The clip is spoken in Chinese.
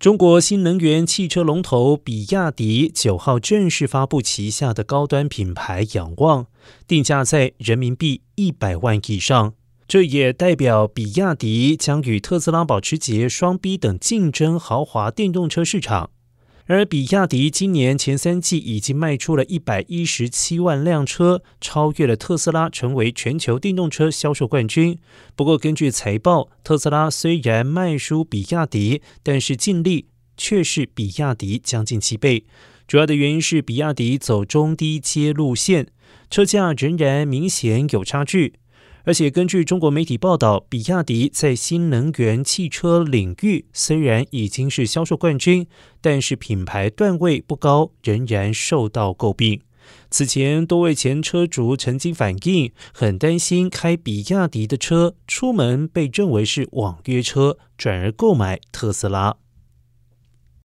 中国新能源汽车龙头比亚迪九号正式发布旗下的高端品牌仰望，定价在人民币一百万以上。这也代表比亚迪将与特斯拉保时捷、双 B 等竞争豪华电动车市场。而比亚迪今年前三季已经卖出了一百一十七万辆车，超越了特斯拉，成为全球电动车销售冠军。不过，根据财报，特斯拉虽然卖输比亚迪，但是净利却是比亚迪将近七倍。主要的原因是比亚迪走中低阶路线，车价仍然明显有差距。而且，根据中国媒体报道，比亚迪在新能源汽车领域虽然已经是销售冠军，但是品牌段位不高，仍然受到诟病。此前，多位前车主曾经反映，很担心开比亚迪的车出门被认为是网约车，转而购买特斯拉。